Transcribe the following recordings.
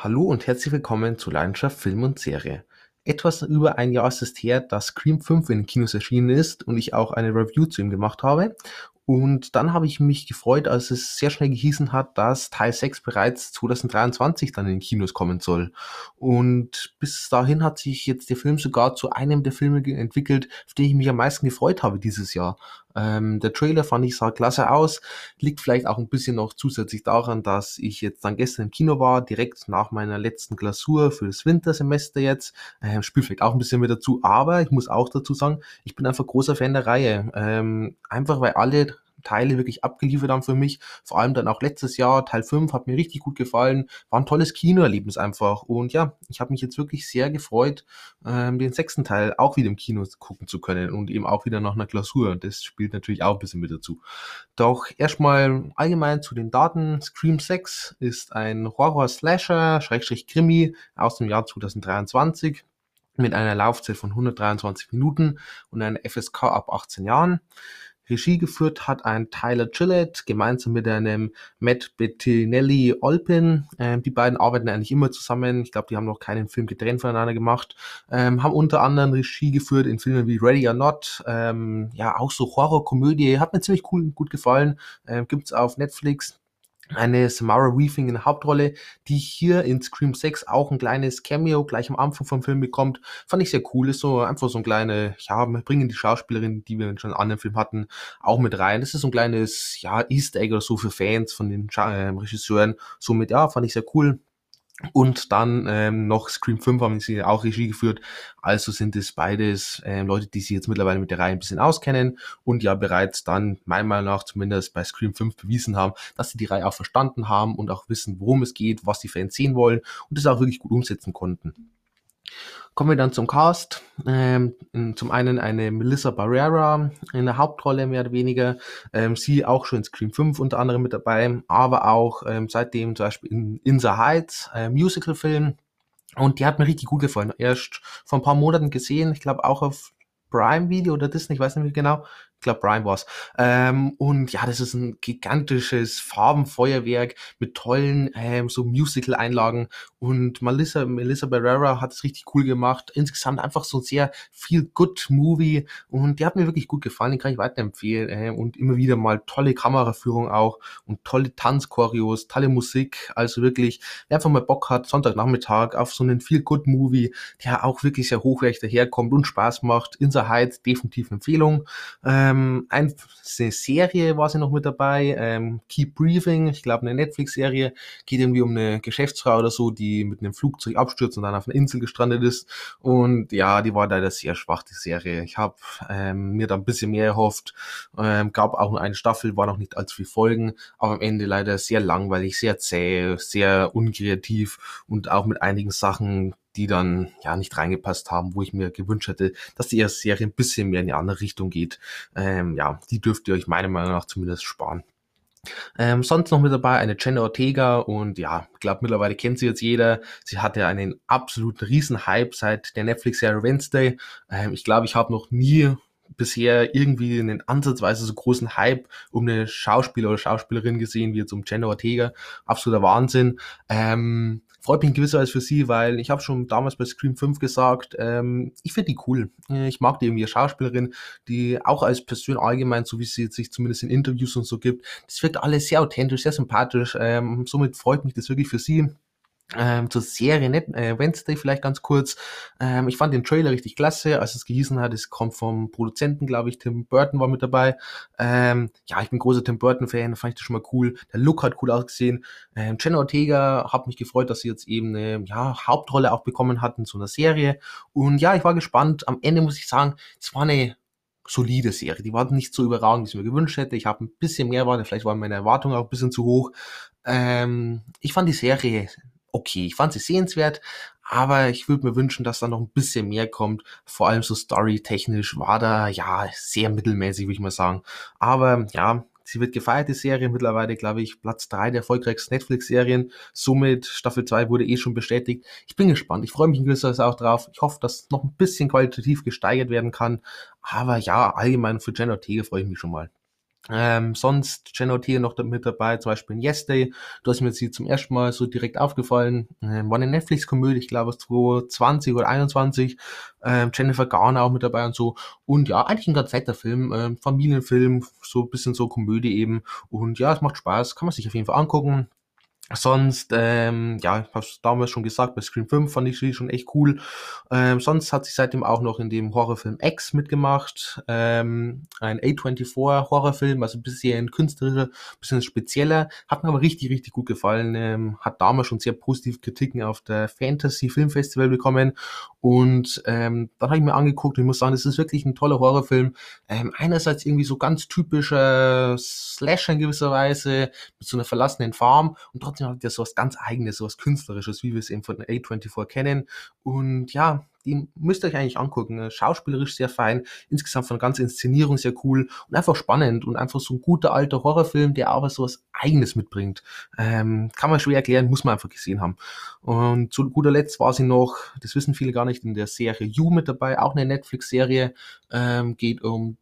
Hallo und herzlich willkommen zu Leidenschaft Film und Serie. Etwas über ein Jahr ist es her, dass Scream 5 in den Kinos erschienen ist und ich auch eine Review zu ihm gemacht habe. Und dann habe ich mich gefreut, als es sehr schnell gehießen hat, dass Teil 6 bereits 2023 dann in den Kinos kommen soll. Und bis dahin hat sich jetzt der Film sogar zu einem der Filme entwickelt, auf den ich mich am meisten gefreut habe dieses Jahr. Ähm, der Trailer fand ich sah klasse aus, liegt vielleicht auch ein bisschen noch zusätzlich daran, dass ich jetzt dann gestern im Kino war, direkt nach meiner letzten Klausur für das Wintersemester jetzt. Ähm, spielt vielleicht auch ein bisschen mit dazu, aber ich muss auch dazu sagen, ich bin einfach großer Fan der Reihe. Ähm, einfach weil alle Teile wirklich abgeliefert haben für mich. Vor allem dann auch letztes Jahr, Teil 5, hat mir richtig gut gefallen. War ein tolles Kinoerlebnis einfach. Und ja, ich habe mich jetzt wirklich sehr gefreut, ähm, den sechsten Teil auch wieder im Kino gucken zu können und eben auch wieder nach einer Klausur. Das spielt natürlich auch ein bisschen mit dazu. Doch erstmal allgemein zu den Daten. Scream 6 ist ein Horror-Slasher, Schrägstrich Krimi aus dem Jahr 2023 mit einer Laufzeit von 123 Minuten und einer FSK ab 18 Jahren. Regie geführt hat ein Tyler Gillett gemeinsam mit einem Matt Bettinelli Olpin. Ähm, die beiden arbeiten eigentlich immer zusammen. Ich glaube, die haben noch keinen Film getrennt voneinander gemacht. Ähm, haben unter anderem Regie geführt in Filmen wie Ready or Not. Ähm, ja, auch so Horrorkomödie. Hat mir ziemlich cool und gut gefallen. Ähm, gibt's auf Netflix eine Samara Weaving in der Hauptrolle, die hier in Scream 6 auch ein kleines Cameo gleich am Anfang vom Film bekommt. Fand ich sehr cool. Ist so einfach so ein kleine, ja, wir bringen die Schauspielerin, die wir schon in anderen Film hatten, auch mit rein. Das ist so ein kleines, ja, Easter Egg oder so für Fans von den äh, Regisseuren. Somit, ja, fand ich sehr cool. Und dann ähm, noch Scream 5 haben sie auch Regie geführt. Also sind es beides ähm, Leute, die sich jetzt mittlerweile mit der Reihe ein bisschen auskennen und ja bereits dann, meiner Meinung nach zumindest bei Scream 5 bewiesen haben, dass sie die Reihe auch verstanden haben und auch wissen, worum es geht, was die Fans sehen wollen und das auch wirklich gut umsetzen konnten. Kommen wir dann zum Cast. Ähm, zum einen eine Melissa Barrera in der Hauptrolle mehr oder weniger. Ähm, sie auch schon in Scream 5 unter anderem mit dabei, aber auch ähm, seitdem zum Beispiel in In the Heights, äh, Musical-Film. Und die hat mir richtig gut gefallen. Erst vor ein paar Monaten gesehen, ich glaube auch auf Prime Video oder Disney, ich weiß nicht mehr genau ich glaube Brian war's. Ähm, und ja, das ist ein gigantisches Farbenfeuerwerk mit tollen ähm, so Musical-Einlagen. Und Melissa, Melissa Barrera hat es richtig cool gemacht. Insgesamt einfach so ein sehr viel good Movie. Und der hat mir wirklich gut gefallen, den kann ich weiterempfehlen. Ähm, und immer wieder mal tolle Kameraführung auch und tolle Tanzchoreos, tolle Musik. Also wirklich, wer einfach mal Bock hat, Sonntagnachmittag auf so einen viel good Movie, der auch wirklich sehr hochwertig daherkommt und Spaß macht. Inside Heights definitiv Empfehlung. Ähm, ähm, eine Serie war sie noch mit dabei, ähm, Keep Breathing, ich glaube eine Netflix-Serie, geht irgendwie um eine Geschäftsfrau oder so, die mit einem Flugzeug abstürzt und dann auf einer Insel gestrandet ist. Und ja, die war leider sehr schwach, die Serie. Ich habe ähm, mir da ein bisschen mehr erhofft. Ähm, gab auch nur eine Staffel, war noch nicht allzu viel Folgen, aber am Ende leider sehr langweilig, sehr zäh, sehr unkreativ und auch mit einigen Sachen, die dann ja nicht reingepasst haben, wo ich mir gewünscht hätte, dass die erste Serie ein bisschen mehr in die andere Richtung geht. Ähm, ja, die dürft ihr euch meiner Meinung nach zumindest sparen. Ähm, sonst noch mit dabei eine Jenna Ortega und ja, ich glaube mittlerweile kennt sie jetzt jeder. Sie hatte einen absoluten Riesen-Hype seit der Netflix-Serie Wednesday. Ähm, ich glaube, ich habe noch nie bisher irgendwie einen ansatzweise so großen Hype um eine Schauspieler oder Schauspielerin gesehen wie jetzt um Jenna Ortega. Absoluter Wahnsinn. Ähm, freut mich in gewisser Weise für sie, weil ich habe schon damals bei Scream 5 gesagt, ähm, ich finde die cool. Ich mag die irgendwie als Schauspielerin, die auch als Person allgemein, so wie sie sich zumindest in Interviews und so gibt, das wirkt alles sehr authentisch, sehr sympathisch. Ähm, somit freut mich das wirklich für sie. Ähm, zur Serie Net äh, Wednesday vielleicht ganz kurz. Ähm, ich fand den Trailer richtig klasse, als es gehießen hat, es kommt vom Produzenten, glaube ich, Tim Burton war mit dabei. Ähm, ja, ich bin großer Tim Burton-Fan, fand ich das schon mal cool. Der Look hat cool ausgesehen. Ähm, Jenna Ortega hat mich gefreut, dass sie jetzt eben eine ja, Hauptrolle auch bekommen hat in so einer Serie. Und ja, ich war gespannt. Am Ende muss ich sagen, es war eine solide Serie. Die war nicht so überragend, wie ich mir gewünscht hätte. Ich habe ein bisschen mehr erwartet, vielleicht waren meine Erwartungen auch ein bisschen zu hoch. Ähm, ich fand die Serie okay. Ich fand sie sehenswert, aber ich würde mir wünschen, dass da noch ein bisschen mehr kommt. Vor allem so storytechnisch war da ja sehr mittelmäßig, würde ich mal sagen. Aber ja, sie wird gefeiert, die Serie. Mittlerweile, glaube ich, Platz drei der erfolgreichsten Netflix-Serien. Somit Staffel 2 wurde eh schon bestätigt. Ich bin gespannt. Ich freue mich in gewisser Weise auch drauf. Ich hoffe, dass noch ein bisschen qualitativ gesteigert werden kann. Aber ja, allgemein für Jen Ortega freue ich mich schon mal. Ähm, sonst Ortega noch mit dabei, zum Beispiel in Yes Day. Du hast mir hier zum ersten Mal so direkt aufgefallen. Ähm, war eine Netflix-Komödie, ich glaube 2020 oder 21. Ähm, Jennifer Garner auch mit dabei und so. Und ja, eigentlich ein ganz netter Film. Ähm, Familienfilm, so ein bisschen so Komödie eben. Und ja, es macht Spaß, kann man sich auf jeden Fall angucken. Sonst, ähm, ja, ich hab's damals schon gesagt, bei Scream 5 fand ich sie schon echt cool. Ähm, sonst hat sie seitdem auch noch in dem Horrorfilm X mitgemacht. Ähm, ein A24 Horrorfilm, also ein bisschen künstlerischer, bisschen spezieller. Hat mir aber richtig, richtig gut gefallen. Ähm, hat damals schon sehr positive Kritiken auf der Fantasy Film Festival bekommen. Und ähm, dann habe ich mir angeguckt und ich muss sagen, das ist wirklich ein toller Horrorfilm. Ähm, einerseits irgendwie so ganz typischer Slasher in gewisser Weise, mit so einer verlassenen Farm und trotzdem hat ja sowas ganz eigenes, sowas künstlerisches, wie wir es eben von A24 kennen. Und ja, die müsst ihr euch eigentlich angucken. Schauspielerisch sehr fein, insgesamt von der ganzen Inszenierung sehr cool und einfach spannend und einfach so ein guter alter Horrorfilm, der aber sowas Eigenes mitbringt. Ähm, kann man schwer erklären, muss man einfach gesehen haben. Und zu guter Letzt war sie noch, das wissen viele gar nicht, in der Serie You mit dabei, auch eine Netflix-Serie, ähm, geht um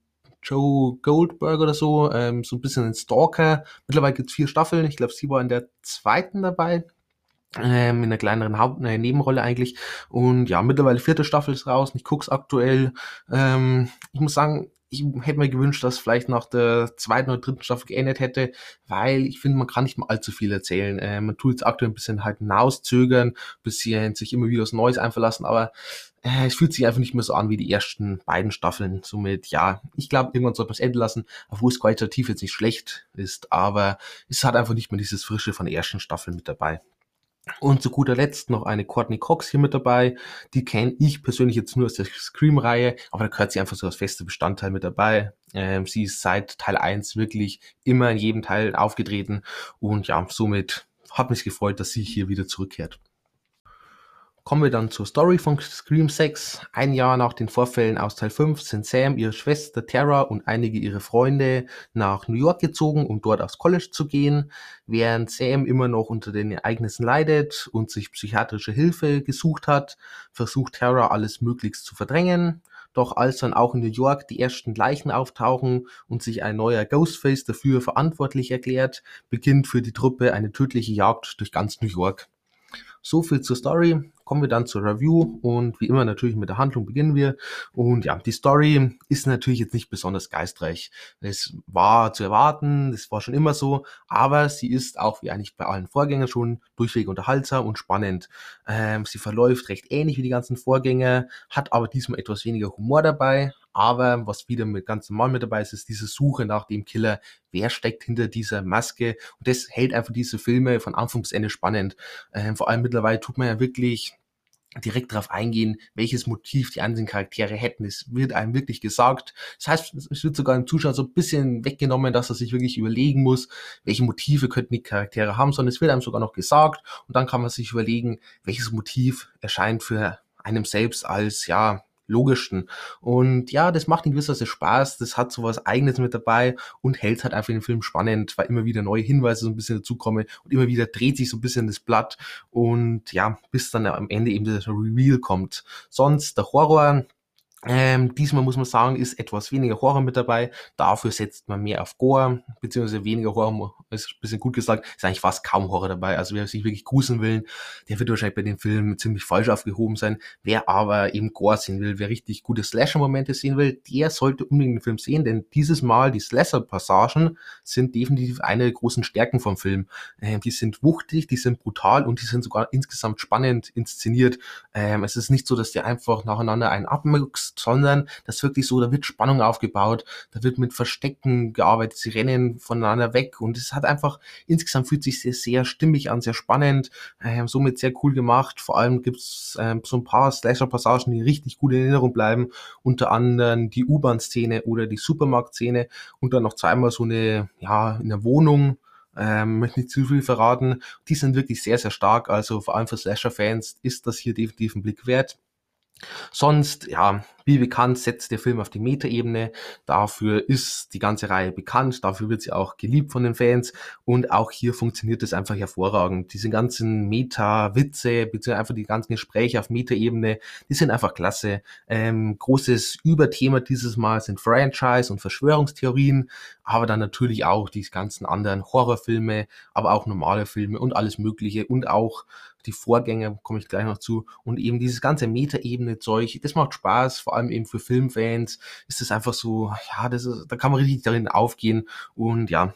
Joe Goldberg oder so, ähm, so ein bisschen ein Stalker. Mittlerweile gibt's vier Staffeln. Ich glaube, sie war in der zweiten dabei. Ähm, in einer kleineren Haupt eine Nebenrolle eigentlich. Und ja, mittlerweile vierte Staffel ist raus. Ich guck's aktuell. Ähm, ich muss sagen, ich hätte mir gewünscht, dass vielleicht nach der zweiten oder dritten Staffel geendet hätte, weil ich finde, man kann nicht mal allzu viel erzählen. Äh, man tut jetzt aktuell ein bisschen halt hinauszögern, bisschen sich immer wieder was Neues einverlassen, aber äh, es fühlt sich einfach nicht mehr so an wie die ersten beiden Staffeln. Somit, ja, ich glaube, irgendwann sollte man es enden lassen, obwohl es qualitativ jetzt nicht schlecht ist, aber es hat einfach nicht mehr dieses Frische von der ersten Staffel mit dabei. Und zu guter Letzt noch eine Courtney Cox hier mit dabei. Die kenne ich persönlich jetzt nur aus der Scream-Reihe, aber da gehört sie einfach so als fester Bestandteil mit dabei. Ähm, sie ist seit Teil 1 wirklich immer in jedem Teil aufgetreten und ja, somit hat mich gefreut, dass sie hier wieder zurückkehrt. Kommen wir dann zur Story von Scream 6. Ein Jahr nach den Vorfällen aus Teil 5 sind Sam, ihre Schwester Tara und einige ihrer Freunde nach New York gezogen, um dort aufs College zu gehen. Während Sam immer noch unter den Ereignissen leidet und sich psychiatrische Hilfe gesucht hat, versucht Tara alles möglichst zu verdrängen. Doch als dann auch in New York die ersten Leichen auftauchen und sich ein neuer Ghostface dafür verantwortlich erklärt, beginnt für die Truppe eine tödliche Jagd durch ganz New York. So viel zur Story kommen wir dann zur Review und wie immer natürlich mit der Handlung beginnen wir. Und ja, die Story ist natürlich jetzt nicht besonders geistreich. Es war zu erwarten, das war schon immer so, aber sie ist auch wie eigentlich bei allen Vorgängern schon durchweg unterhaltsam und spannend. Ähm, sie verläuft recht ähnlich wie die ganzen Vorgänger, hat aber diesmal etwas weniger Humor dabei, aber was wieder mit ganz normal mit dabei ist, ist diese Suche nach dem Killer. Wer steckt hinter dieser Maske? Und das hält einfach diese Filme von Anfang bis Ende spannend. Ähm, vor allem mittlerweile tut man ja wirklich direkt darauf eingehen, welches Motiv die einzelnen Charaktere hätten. Es wird einem wirklich gesagt. Das heißt, es wird sogar im Zuschauer so ein bisschen weggenommen, dass er sich wirklich überlegen muss, welche Motive könnten die Charaktere haben, sondern es wird einem sogar noch gesagt und dann kann man sich überlegen, welches Motiv erscheint für einem selbst als, ja, logischsten. Und ja, das macht in gewisser Weise Spaß, das hat so was Eigenes mit dabei und hält halt einfach den Film spannend, weil immer wieder neue Hinweise so ein bisschen dazukommen und immer wieder dreht sich so ein bisschen das Blatt und ja, bis dann am Ende eben das Reveal kommt. Sonst der Horror, ähm, diesmal muss man sagen, ist etwas weniger Horror mit dabei. Dafür setzt man mehr auf Gore, beziehungsweise weniger Horror, ist ein bisschen gut gesagt, ist eigentlich fast kaum Horror dabei. Also wer sich wirklich gruseln will, der wird wahrscheinlich bei dem Film ziemlich falsch aufgehoben sein. Wer aber eben Gore sehen will, wer richtig gute Slasher-Momente sehen will, der sollte unbedingt den Film sehen, denn dieses Mal die Slasher-Passagen sind definitiv eine der großen Stärken vom Film. Ähm, die sind wuchtig, die sind brutal und die sind sogar insgesamt spannend inszeniert. Ähm, es ist nicht so, dass der einfach nacheinander einen abmüxt, sondern das ist wirklich so, da wird Spannung aufgebaut, da wird mit Verstecken gearbeitet, sie rennen voneinander weg und es hat einfach, insgesamt fühlt sich sehr, sehr stimmig an, sehr spannend, äh, somit sehr cool gemacht. Vor allem gibt's äh, so ein paar Slasher-Passagen, die richtig gut in Erinnerung bleiben, unter anderem die U-Bahn-Szene oder die Supermarkt-Szene und dann noch zweimal so eine, ja, in der Wohnung, ähm, möchte nicht zu viel verraten. Die sind wirklich sehr, sehr stark. Also vor allem für Slasher-Fans ist das hier definitiv ein Blick wert. Sonst, ja, wie bekannt, setzt der Film auf die Metaebene. Dafür ist die ganze Reihe bekannt, dafür wird sie auch geliebt von den Fans und auch hier funktioniert es einfach hervorragend. Diese ganzen Meta-Witze, beziehungsweise einfach die ganzen Gespräche auf Metaebene, die sind einfach klasse. Ähm, großes Überthema dieses Mal sind Franchise und Verschwörungstheorien, aber dann natürlich auch die ganzen anderen Horrorfilme, aber auch normale Filme und alles Mögliche und auch die Vorgänger, komme ich gleich noch zu, und eben dieses ganze Metaebene-Zeug, das macht Spaß, vor allem eben für Filmfans ist es einfach so, ja, das ist, da kann man richtig darin aufgehen und ja,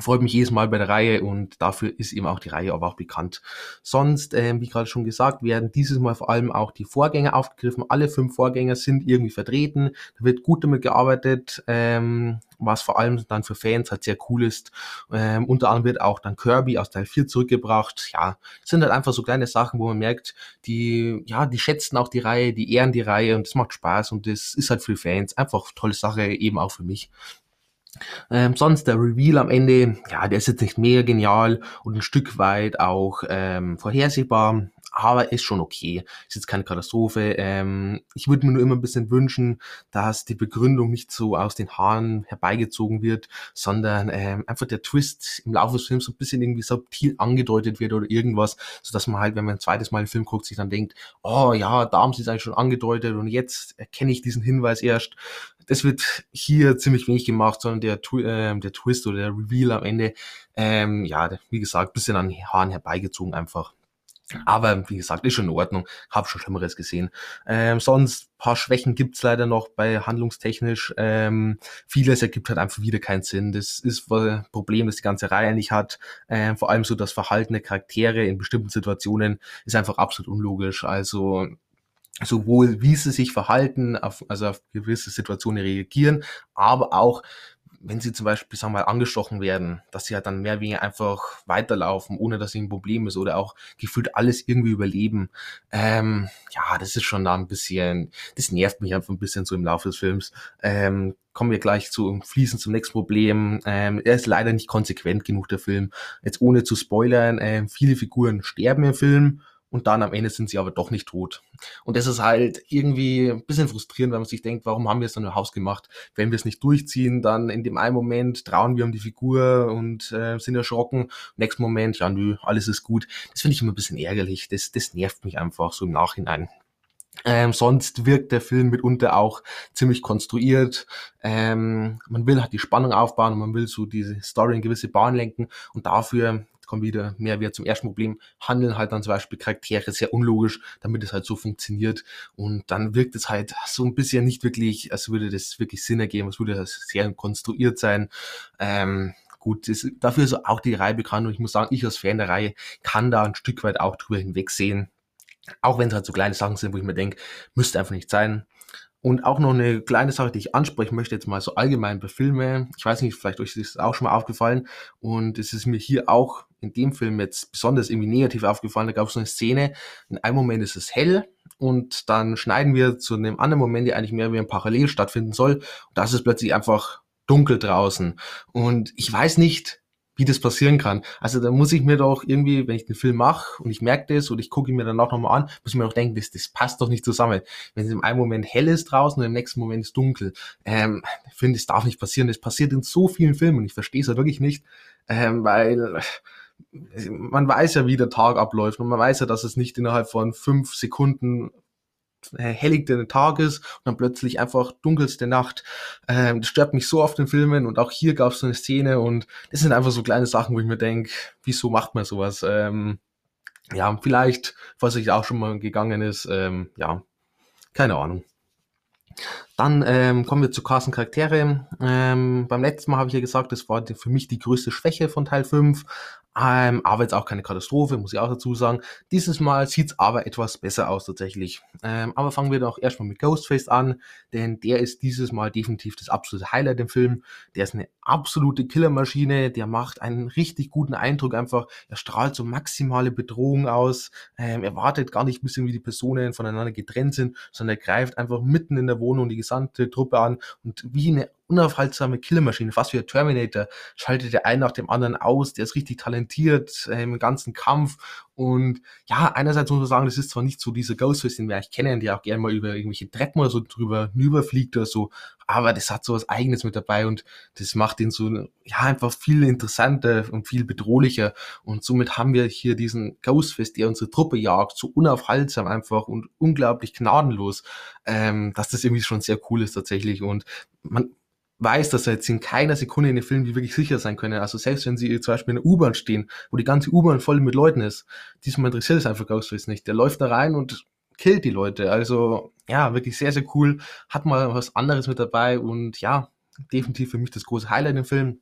freut mich jedes Mal bei der Reihe und dafür ist eben auch die Reihe aber auch bekannt. Sonst, ähm, wie gerade schon gesagt, werden dieses Mal vor allem auch die Vorgänger aufgegriffen. Alle fünf Vorgänger sind irgendwie vertreten. Da wird gut damit gearbeitet, ähm, was vor allem dann für Fans halt sehr cool ist. Ähm, unter anderem wird auch dann Kirby aus Teil 4 zurückgebracht. Ja, sind halt einfach so kleine Sachen, wo man merkt, die, ja, die schätzen auch die Reihe, die ehren die Reihe und das macht Spaß und das ist halt für Fans einfach tolle Sache, eben auch für mich. Ähm, sonst der Reveal am Ende, ja, der ist jetzt nicht mega genial und ein Stück weit auch ähm, vorhersehbar, aber ist schon okay. Ist jetzt keine Katastrophe. Ähm, ich würde mir nur immer ein bisschen wünschen, dass die Begründung nicht so aus den Haaren herbeigezogen wird, sondern ähm, einfach der Twist im Laufe des Films so ein bisschen irgendwie subtil angedeutet wird oder irgendwas, so dass man halt, wenn man ein zweites Mal den Film guckt, sich dann denkt, oh ja, da haben sie es eigentlich schon angedeutet und jetzt erkenne ich diesen Hinweis erst das wird hier ziemlich wenig gemacht, sondern der, äh, der Twist oder der Reveal am Ende, ähm, ja, wie gesagt, bisschen an Haaren herbeigezogen einfach. Aber wie gesagt, ist schon in Ordnung. Hab schon Schlimmeres gesehen. Ähm, sonst paar Schwächen gibt's leider noch bei handlungstechnisch. Ähm, vieles ergibt halt einfach wieder keinen Sinn. Das ist ein Problem, das die ganze Reihe nicht hat. Ähm, vor allem so das Verhalten der Charaktere in bestimmten Situationen ist einfach absolut unlogisch. Also sowohl wie sie sich verhalten, auf, also auf gewisse Situationen reagieren, aber auch wenn sie zum Beispiel, sagen wir mal, angestochen werden, dass sie halt dann mehr oder weniger einfach weiterlaufen, ohne dass sie ein Problem ist oder auch gefühlt alles irgendwie überleben. Ähm, ja, das ist schon da ein bisschen, das nervt mich einfach ein bisschen so im Laufe des Films. Ähm, kommen wir gleich zu fließen zum nächsten Problem. Ähm, er ist leider nicht konsequent genug, der Film. Jetzt ohne zu spoilern, ähm, viele Figuren sterben im Film und dann am Ende sind sie aber doch nicht tot. Und das ist halt irgendwie ein bisschen frustrierend, wenn man sich denkt, warum haben wir es dann im Haus gemacht? Wenn wir es nicht durchziehen, dann in dem einen Moment trauen wir um die Figur und äh, sind erschrocken. Nächsten Moment, ja nö, alles ist gut. Das finde ich immer ein bisschen ärgerlich. Das, das nervt mich einfach so im Nachhinein. Ähm, sonst wirkt der Film mitunter auch ziemlich konstruiert. Ähm, man will halt die Spannung aufbauen und man will so diese Story in gewisse Bahn lenken und dafür kommen wieder mehr wieder zum ersten Problem, handeln halt dann zum Beispiel Charaktere sehr unlogisch, damit es halt so funktioniert. Und dann wirkt es halt so ein bisschen nicht wirklich, als würde das wirklich Sinn ergeben, als würde das sehr konstruiert sein. Ähm, gut, das, dafür ist auch die Reihe bekannt und ich muss sagen, ich als Fan der Reihe kann da ein Stück weit auch drüber hinwegsehen. Auch wenn es halt so kleine Sachen sind, wo ich mir denke, müsste einfach nicht sein. Und auch noch eine kleine Sache, die ich ansprechen möchte, jetzt mal so allgemein bei Filmen. Ich weiß nicht, vielleicht euch ist es auch schon mal aufgefallen. Und es ist mir hier auch in dem Film jetzt besonders irgendwie negativ aufgefallen. Da gab es so eine Szene, in einem Moment ist es hell und dann schneiden wir zu einem anderen Moment, der eigentlich mehr wie ein Parallel stattfinden soll. Und da ist es plötzlich einfach dunkel draußen. Und ich weiß nicht, wie das passieren kann. Also da muss ich mir doch irgendwie, wenn ich den Film mache und ich merke das und ich gucke ihn mir dann auch nochmal an, muss ich mir doch denken, das, das passt doch nicht zusammen. Wenn es im einen Moment hell ist draußen und im nächsten Moment ist dunkel. Ähm, ich finde, das darf nicht passieren. Das passiert in so vielen Filmen und ich verstehe es ja wirklich nicht, ähm, weil man weiß ja, wie der Tag abläuft und man weiß ja, dass es nicht innerhalb von fünf Sekunden helligte Tag ist und dann plötzlich einfach dunkelste Nacht. Ähm, das stört mich so oft in Filmen und auch hier gab es so eine Szene und das sind einfach so kleine Sachen, wo ich mir denke, wieso macht man sowas? Ähm, ja, vielleicht, was ich auch schon mal gegangen ist, ähm, ja, keine Ahnung. Dann ähm, kommen wir zu Carsten Charaktere. Ähm, beim letzten Mal habe ich ja gesagt, das war für mich die größte Schwäche von Teil 5. Ähm, aber jetzt auch keine Katastrophe, muss ich auch dazu sagen. Dieses Mal sieht's aber etwas besser aus tatsächlich. Ähm, aber fangen wir doch erstmal mit Ghostface an, denn der ist dieses Mal definitiv das absolute Highlight im Film. Der ist eine absolute Killermaschine, der macht einen richtig guten Eindruck einfach. Er strahlt so maximale Bedrohung aus. Ähm, er wartet gar nicht ein bisschen, wie die Personen voneinander getrennt sind, sondern er greift einfach mitten in der Wohnung die gesamte Truppe an und wie eine unaufhaltsame Killermaschine, fast wie ein Terminator, schaltet der einen nach dem anderen aus, der ist richtig talentiert äh, im ganzen Kampf. Und ja, einerseits muss man sagen, das ist zwar nicht so dieser Ghostface, den wir eigentlich kennen, der auch gerne mal über irgendwelche Treppen oder so drüber fliegt oder so, aber das hat so was Eigenes mit dabei und das macht ihn so, ja, einfach viel interessanter und viel bedrohlicher. Und somit haben wir hier diesen Ghostface, der unsere Truppe jagt, so unaufhaltsam einfach und unglaublich gnadenlos, ähm, dass das irgendwie schon sehr cool ist tatsächlich. Und man, weiß, dass er jetzt in keiner Sekunde in den Film wirklich sicher sein können. Also selbst wenn sie zum Beispiel in der U-Bahn stehen, wo die ganze U-Bahn voll mit Leuten ist, diesmal interessiert es einfach Ghostface nicht. Der läuft da rein und killt die Leute. Also ja, wirklich sehr, sehr cool. Hat mal was anderes mit dabei und ja, definitiv für mich das große Highlight im Film.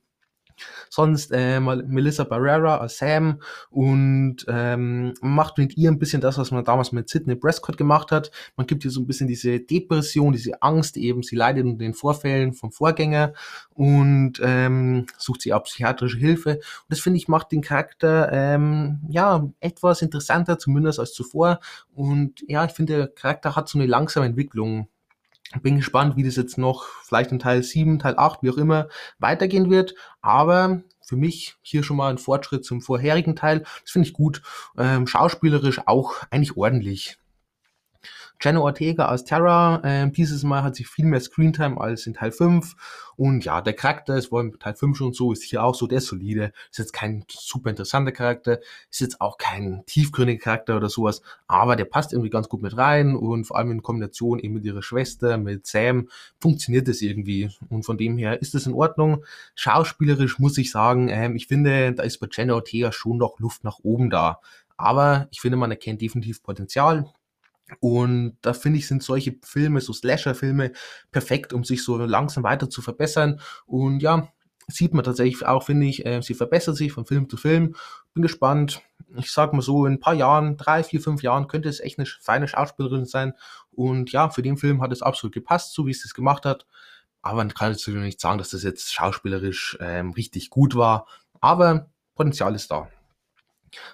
Sonst äh, Melissa Barrera als Sam und ähm, macht mit ihr ein bisschen das, was man damals mit Sidney Prescott gemacht hat. Man gibt ihr so ein bisschen diese Depression, diese Angst eben, sie leidet unter den Vorfällen vom Vorgänger und ähm, sucht sie auch psychiatrische Hilfe. Und das finde ich macht den Charakter ähm, ja etwas interessanter, zumindest als zuvor. Und ja, ich finde, der Charakter hat so eine langsame Entwicklung bin gespannt, wie das jetzt noch vielleicht in Teil 7, Teil 8, wie auch immer, weitergehen wird. Aber für mich hier schon mal ein Fortschritt zum vorherigen Teil. Das finde ich gut. Ähm, schauspielerisch auch eigentlich ordentlich. Jenna Ortega als Terra. Ähm, dieses Mal hat sie viel mehr Screentime als in Teil 5. Und ja, der Charakter, es war in Teil 5 schon so, ist hier auch so der solide. Ist jetzt kein super interessanter Charakter, ist jetzt auch kein tiefgründiger Charakter oder sowas, aber der passt irgendwie ganz gut mit rein und vor allem in Kombination eben mit ihrer Schwester, mit Sam, funktioniert das irgendwie. Und von dem her ist das in Ordnung. Schauspielerisch muss ich sagen, ähm, ich finde, da ist bei Jenna Ortega schon noch Luft nach oben da. Aber ich finde, man erkennt definitiv Potenzial. Und da finde ich, sind solche Filme, so Slasher-Filme, perfekt, um sich so langsam weiter zu verbessern. Und ja, sieht man tatsächlich auch, finde ich, äh, sie verbessert sich von Film zu Film. Bin gespannt. Ich sag mal so, in ein paar Jahren, drei, vier, fünf Jahren, könnte es echt eine feine Schauspielerin sein. Und ja, für den Film hat es absolut gepasst, so wie es das gemacht hat. Aber man kann jetzt nicht sagen, dass das jetzt schauspielerisch ähm, richtig gut war. Aber Potenzial ist da.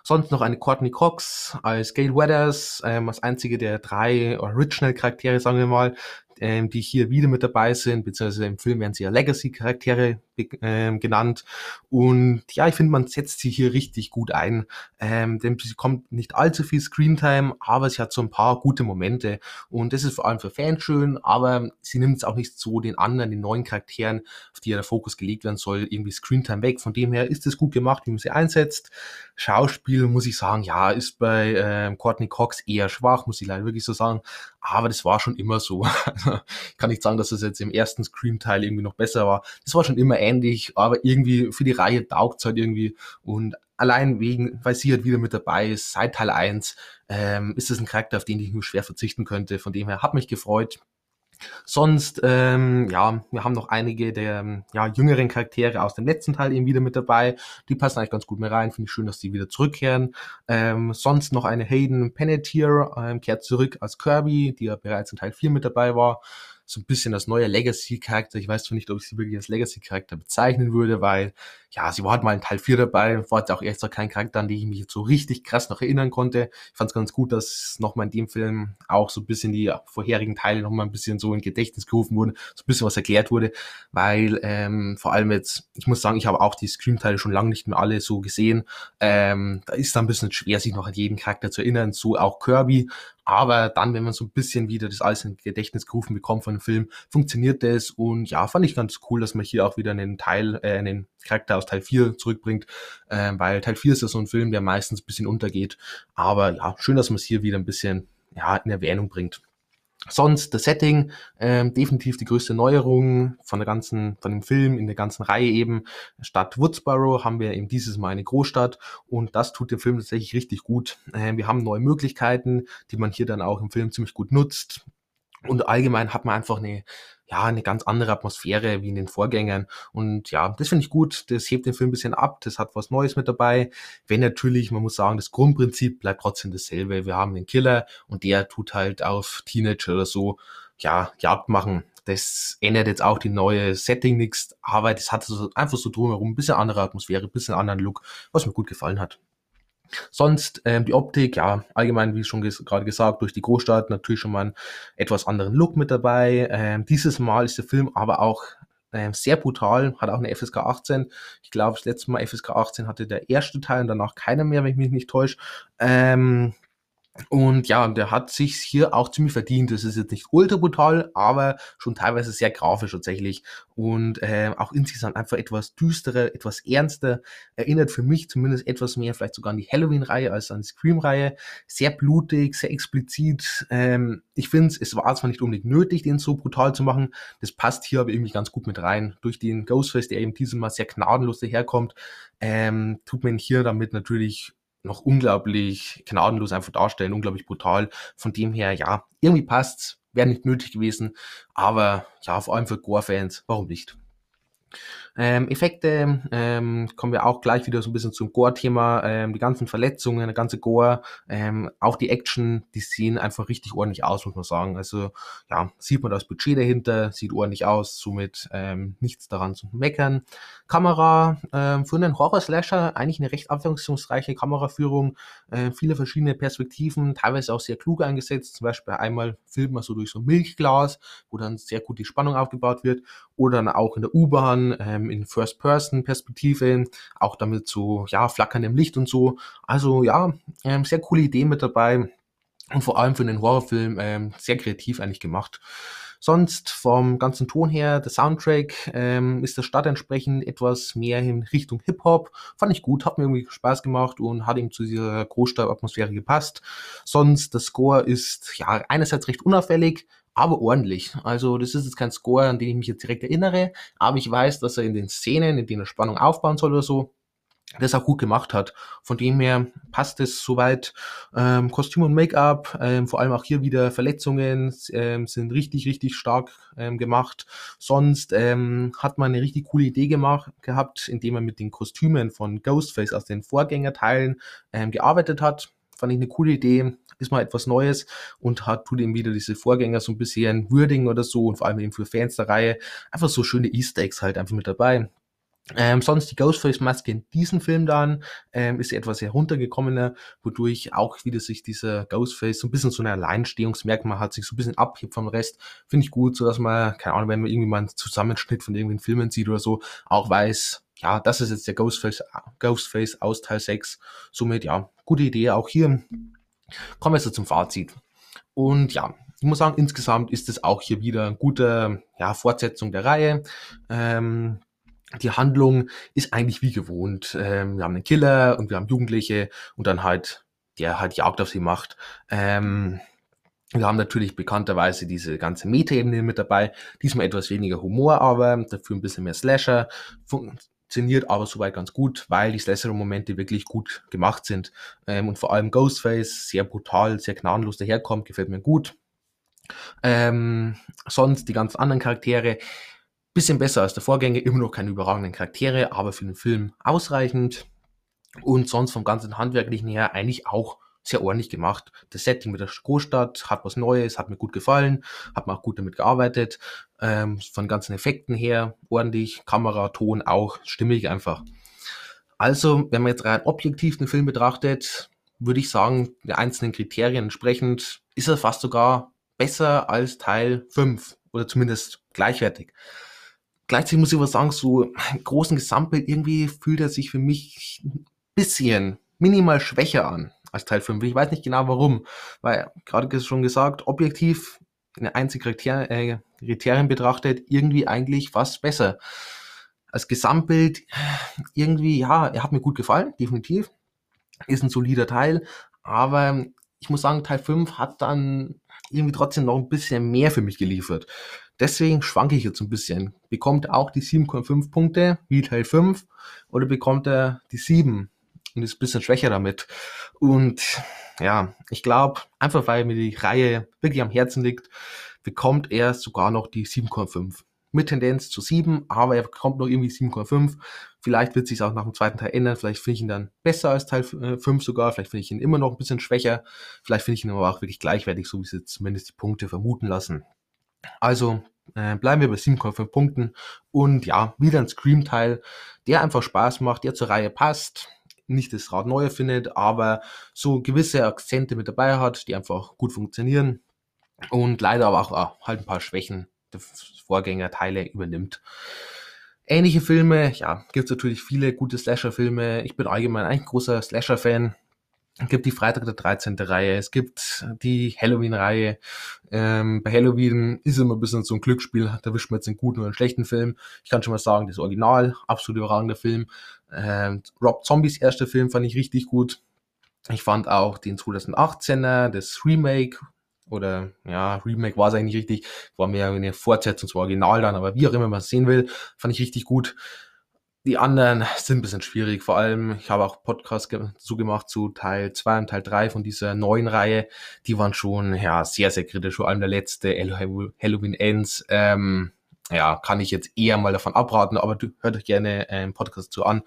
Sonst noch eine Courtney Cox als Gail Weathers, ähm, als einzige der drei Original-Charaktere, sagen wir mal, ähm, die hier wieder mit dabei sind, beziehungsweise im Film werden sie ja Legacy-Charaktere ähm, genannt. Und ja, ich finde, man setzt sie hier richtig gut ein, ähm, denn sie kommt nicht allzu viel Screentime, aber sie hat so ein paar gute Momente. Und das ist vor allem für Fans schön, aber sie nimmt es auch nicht so den anderen, den neuen Charakteren, auf die ja der Fokus gelegt werden soll, irgendwie Screentime weg. Von dem her ist es gut gemacht, wie man sie einsetzt. Schauspiel, muss ich sagen, ja, ist bei ähm, Courtney Cox eher schwach, muss ich leider wirklich so sagen. Aber das war schon immer so. ich kann nicht sagen, dass das jetzt im ersten Scream-Teil irgendwie noch besser war. Das war schon immer ähnlich, aber irgendwie für die Reihe taugt es halt irgendwie. Und allein wegen, weil sie halt wieder mit dabei ist, seit Teil 1, ähm, ist das ein Charakter, auf den ich nur schwer verzichten könnte. Von dem her hat mich gefreut. Sonst, ähm, ja, wir haben noch einige der ja, jüngeren Charaktere aus dem letzten Teil eben wieder mit dabei. Die passen eigentlich ganz gut mehr rein. Finde ich schön, dass die wieder zurückkehren. Ähm, sonst noch eine Hayden Panettiere ähm, kehrt zurück als Kirby, die ja bereits in Teil 4 mit dabei war so ein bisschen als neuer Legacy-Charakter. Ich weiß zwar nicht, ob ich sie wirklich als Legacy-Charakter bezeichnen würde, weil, ja, sie war halt mal in Teil 4 dabei, war jetzt auch extra kein Charakter, an den ich mich jetzt so richtig krass noch erinnern konnte. Ich fand es ganz gut, dass nochmal in dem Film auch so ein bisschen die vorherigen Teile nochmal ein bisschen so in Gedächtnis gerufen wurden, so ein bisschen was erklärt wurde, weil ähm, vor allem jetzt, ich muss sagen, ich habe auch die Scream-Teile schon lange nicht mehr alle so gesehen. Ähm, da ist dann ein bisschen schwer, sich noch an jeden Charakter zu erinnern, so auch Kirby, aber dann, wenn man so ein bisschen wieder das alles in Gedächtnis gerufen bekommt von dem Film, funktioniert das. Und ja, fand ich ganz cool, dass man hier auch wieder einen Teil, äh, einen Charakter aus Teil 4 zurückbringt, äh, weil Teil 4 ist ja so ein Film, der meistens ein bisschen untergeht. Aber ja, schön, dass man es hier wieder ein bisschen ja, in Erwähnung bringt. Sonst das Setting, ähm, definitiv die größte Neuerung von der ganzen, von dem Film in der ganzen Reihe eben. Statt Woodsboro haben wir eben dieses Mal eine Großstadt und das tut dem Film tatsächlich richtig gut. Ähm, wir haben neue Möglichkeiten, die man hier dann auch im Film ziemlich gut nutzt. Und allgemein hat man einfach eine ja, eine ganz andere Atmosphäre wie in den Vorgängern. Und ja, das finde ich gut. Das hebt den Film ein bisschen ab. Das hat was Neues mit dabei. Wenn natürlich, man muss sagen, das Grundprinzip bleibt trotzdem dasselbe. Wir haben den Killer und der tut halt auf Teenager oder so, ja, Jagd machen. Das ändert jetzt auch die neue Setting nichts, aber das hat so einfach so drumherum ein bisschen andere Atmosphäre, ein bisschen anderen Look, was mir gut gefallen hat. Sonst ähm, die Optik, ja, allgemein, wie schon ges gerade gesagt, durch die Großstadt natürlich schon mal einen etwas anderen Look mit dabei. Ähm, dieses Mal ist der Film aber auch äh, sehr brutal, hat auch eine FSK 18. Ich glaube, das letzte Mal FSK 18 hatte der erste Teil und danach keiner mehr, wenn ich mich nicht täusche. Ähm, und ja, der hat sich hier auch ziemlich verdient. Das ist jetzt nicht ultra brutal, aber schon teilweise sehr grafisch tatsächlich. Und äh, auch insgesamt einfach etwas düsterer, etwas ernster. Erinnert für mich zumindest etwas mehr vielleicht sogar an die Halloween-Reihe als an die Scream-Reihe. Sehr blutig, sehr explizit. Ähm, ich finde, es war zwar nicht unbedingt nötig, den so brutal zu machen. Das passt hier aber irgendwie ganz gut mit rein. Durch den Ghostface, der eben diesem Mal sehr gnadenlos daherkommt, ähm, tut man hier damit natürlich noch unglaublich gnadenlos einfach darstellen, unglaublich brutal. Von dem her, ja, irgendwie passt's, wäre nicht nötig gewesen, aber ja, vor allem für Gore-Fans, warum nicht? Ähm, Effekte ähm, kommen wir auch gleich wieder so ein bisschen zum Gore-Thema. Ähm, die ganzen Verletzungen, der ganze Gore, ähm, auch die Action, die sehen einfach richtig ordentlich aus, muss man sagen. Also ja, sieht man das Budget dahinter, sieht ordentlich aus, somit ähm, nichts daran zu meckern. Kamera ähm, für einen Horror-Slasher eigentlich eine recht abwechslungsreiche Kameraführung, äh, viele verschiedene Perspektiven, teilweise auch sehr klug eingesetzt. Zum Beispiel einmal filmt man so durch so ein Milchglas, wo dann sehr gut die Spannung aufgebaut wird, oder dann auch in der U-Bahn. Ähm, ähm, in First-Person-Perspektive, auch damit so, ja, flackerndem Licht und so. Also ja, ähm, sehr coole Idee mit dabei und vor allem für einen Horrorfilm ähm, sehr kreativ eigentlich gemacht. Sonst vom ganzen Ton her, der Soundtrack ähm, ist der Stadt entsprechend etwas mehr in Richtung Hip-Hop. Fand ich gut, hat mir irgendwie Spaß gemacht und hat ihm zu dieser Großstadtatmosphäre gepasst. Sonst, der Score ist ja einerseits recht unauffällig, aber ordentlich. Also das ist jetzt kein Score, an den ich mich jetzt direkt erinnere, aber ich weiß, dass er in den Szenen, in denen er Spannung aufbauen soll oder so, das auch gut gemacht hat. Von dem her passt es soweit. Ähm, Kostüm und Make-up, ähm, vor allem auch hier wieder Verletzungen ähm, sind richtig, richtig stark ähm, gemacht. Sonst ähm, hat man eine richtig coole Idee gemacht gehabt, indem man mit den Kostümen von Ghostface aus den Vorgängerteilen ähm, gearbeitet hat. Fand ich eine coole Idee ist mal etwas Neues und hat, tut eben wieder diese Vorgänger so ein bisschen würdigen oder so und vor allem eben für Fans der Reihe einfach so schöne Easter Eggs halt einfach mit dabei. Ähm, sonst die Ghostface-Maske in diesem Film dann ähm, ist etwas heruntergekommener, wodurch auch wieder sich dieser Ghostface so ein bisschen so ein Alleinstehungsmerkmal hat, sich so ein bisschen abhebt vom Rest. Finde ich gut, so dass man, keine Ahnung, wenn man irgendwie mal einen Zusammenschnitt von irgendwelchen Filmen sieht oder so, auch weiß, ja, das ist jetzt der Ghostface, Ghostface aus Teil 6. Somit, ja, gute Idee auch hier. Kommen wir jetzt zum Fazit. Und ja, ich muss sagen, insgesamt ist es auch hier wieder eine gute ja, Fortsetzung der Reihe. Ähm, die Handlung ist eigentlich wie gewohnt. Ähm, wir haben einen Killer und wir haben Jugendliche und dann halt, der halt Jagd auf sie macht. Ähm, wir haben natürlich bekannterweise diese ganze Meta-Ebene mit dabei. Diesmal etwas weniger Humor, aber dafür ein bisschen mehr Slasher funktioniert aber soweit ganz gut, weil die Slasher-Momente wirklich gut gemacht sind. Ähm, und vor allem Ghostface sehr brutal, sehr gnadenlos daherkommt, gefällt mir gut. Ähm, sonst die ganz anderen Charaktere, bisschen besser als der Vorgänger, immer noch keine überragenden Charaktere, aber für den Film ausreichend. Und sonst vom ganzen Handwerklichen her eigentlich auch sehr ordentlich gemacht. Das Setting mit der Großstadt hat was Neues, hat mir gut gefallen, hat mir auch gut damit gearbeitet. Ähm, von ganzen Effekten her ordentlich, Kamera, Ton auch, stimmig einfach. Also, wenn man jetzt rein objektiv den Film betrachtet, würde ich sagen, der einzelnen Kriterien entsprechend ist er fast sogar besser als Teil 5 oder zumindest gleichwertig. Gleichzeitig muss ich aber sagen, so im großen Gesamtbild irgendwie fühlt er sich für mich ein bisschen minimal schwächer an als Teil 5. Ich weiß nicht genau warum, weil gerade schon gesagt, objektiv eine einzige Kriter äh, Kriterien betrachtet, irgendwie eigentlich fast besser. Als Gesamtbild irgendwie, ja, er hat mir gut gefallen, definitiv. Ist ein solider Teil, aber ich muss sagen, Teil 5 hat dann irgendwie trotzdem noch ein bisschen mehr für mich geliefert. Deswegen schwanke ich jetzt ein bisschen. Bekommt er auch die 7,5 Punkte wie Teil 5 oder bekommt er die 7? Und ist ein bisschen schwächer damit. Und ja, ich glaube, einfach weil mir die Reihe wirklich am Herzen liegt, bekommt er sogar noch die 7,5. Mit Tendenz zu 7, aber er bekommt noch irgendwie 7,5. Vielleicht wird sich auch nach dem zweiten Teil ändern. Vielleicht finde ich ihn dann besser als Teil 5 äh, sogar. Vielleicht finde ich ihn immer noch ein bisschen schwächer. Vielleicht finde ich ihn aber auch wirklich gleichwertig, so wie sie zumindest die Punkte vermuten lassen. Also äh, bleiben wir bei 7,5 Punkten. Und ja, wieder ein Scream-Teil, der einfach Spaß macht, der zur Reihe passt nicht das Rad neu erfindet, aber so gewisse Akzente mit dabei hat, die einfach gut funktionieren und leider aber auch, auch halt ein paar Schwächen der Vorgängerteile übernimmt. Ähnliche Filme, ja, gibt es natürlich viele gute Slasher-Filme. Ich bin allgemein eigentlich großer Slasher-Fan. Es gibt die Freitag der 13. Reihe, es gibt die Halloween-Reihe. Ähm, bei Halloween ist immer ein bisschen so ein Glücksspiel, da wischt man jetzt einen guten oder einen schlechten Film. Ich kann schon mal sagen, das Original, absolut überragender Film. Ähm, Rob Zombies erster Film fand ich richtig gut. Ich fand auch den 2018er, das Remake, oder ja, Remake war es eigentlich richtig, war mehr eine Fortsetzung zum Original dann, aber wie auch immer man es sehen will, fand ich richtig gut. Die anderen sind ein bisschen schwierig, vor allem, ich habe auch Podcasts dazu gemacht zu Teil 2 und Teil 3 von dieser neuen Reihe, die waren schon ja sehr, sehr kritisch, vor allem der letzte, Halloween Ends, ähm, ja, kann ich jetzt eher mal davon abraten, aber du hört euch gerne einen Podcast zu an.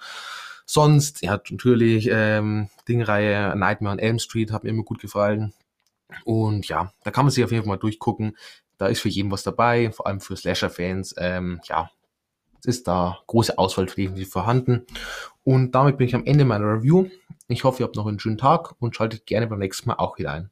Sonst, ja, natürlich, ähm, Dingreihe Nightmare on Elm Street hat mir immer gut gefallen. Und ja, da kann man sich auf jeden Fall mal durchgucken. Da ist für jeden was dabei, vor allem für Slasher-Fans. Ähm, ja, ist da große Auswahl definitiv vorhanden. Und damit bin ich am Ende meiner Review. Ich hoffe, ihr habt noch einen schönen Tag und schaltet gerne beim nächsten Mal auch wieder ein.